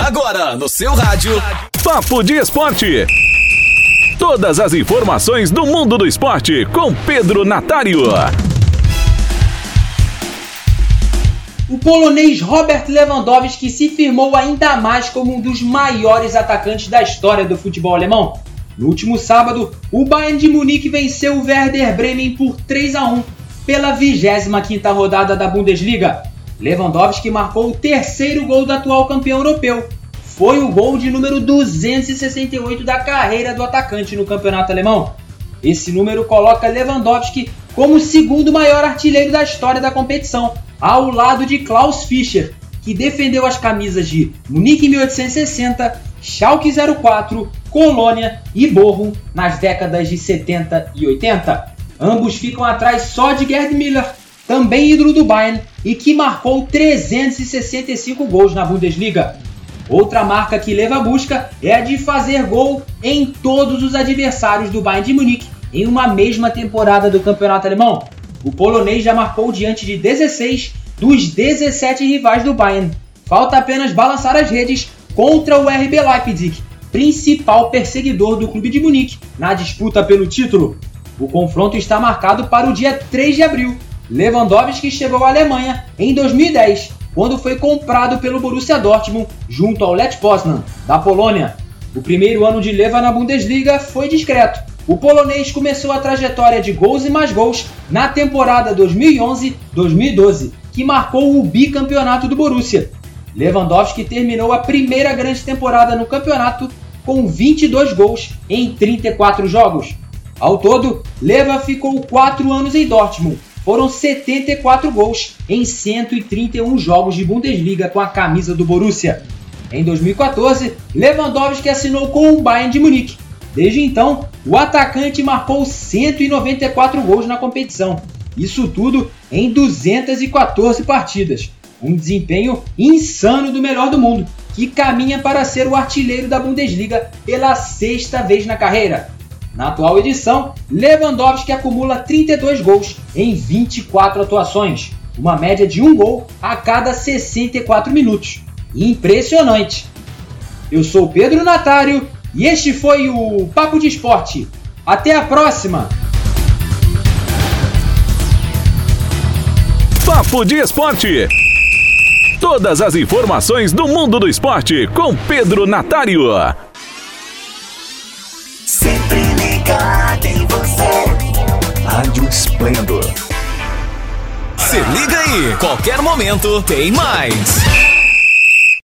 Agora no seu rádio. Papo de Esporte. Todas as informações do mundo do esporte com Pedro Natário. O polonês Robert Lewandowski se firmou ainda mais como um dos maiores atacantes da história do futebol alemão. No último sábado, o Bayern de Munique venceu o Werder Bremen por 3 a 1 pela 25ª rodada da Bundesliga. Lewandowski marcou o terceiro gol do atual campeão europeu. Foi o gol de número 268 da carreira do atacante no campeonato alemão. Esse número coloca Lewandowski como o segundo maior artilheiro da história da competição, ao lado de Klaus Fischer, que defendeu as camisas de Munique 1860, Schalke 04, Colônia e Bochum nas décadas de 70 e 80. Ambos ficam atrás só de Gerd Miller, também ídolo do Bayern e que marcou 365 gols na Bundesliga. Outra marca que leva a busca é a de fazer gol em todos os adversários do Bayern de Munique em uma mesma temporada do campeonato alemão. O polonês já marcou diante de 16 dos 17 rivais do Bayern. Falta apenas balançar as redes contra o RB Leipzig, principal perseguidor do clube de Munique na disputa pelo título. O confronto está marcado para o dia 3 de abril. Lewandowski chegou à Alemanha em 2010, quando foi comprado pelo Borussia Dortmund junto ao Lech Poznan, da Polônia. O primeiro ano de Lewa na Bundesliga foi discreto. O polonês começou a trajetória de gols e mais gols na temporada 2011-2012, que marcou o bicampeonato do Borussia. Lewandowski terminou a primeira grande temporada no campeonato com 22 gols em 34 jogos. Ao todo, Leva ficou 4 anos em Dortmund. Foram 74 gols em 131 jogos de Bundesliga com a camisa do Borussia. Em 2014, Lewandowski assinou com o Bayern de Munique. Desde então, o atacante marcou 194 gols na competição. Isso tudo em 214 partidas. Um desempenho insano do melhor do mundo, que caminha para ser o artilheiro da Bundesliga pela sexta vez na carreira. Na atual edição, Lewandowski acumula 32 gols em 24 atuações, uma média de um gol a cada 64 minutos. Impressionante! Eu sou Pedro Natário e este foi o Papo de Esporte. Até a próxima! Papo de Esporte. Todas as informações do mundo do esporte com Pedro Natário. Rádio Esplendor. Se liga aí, qualquer momento tem mais.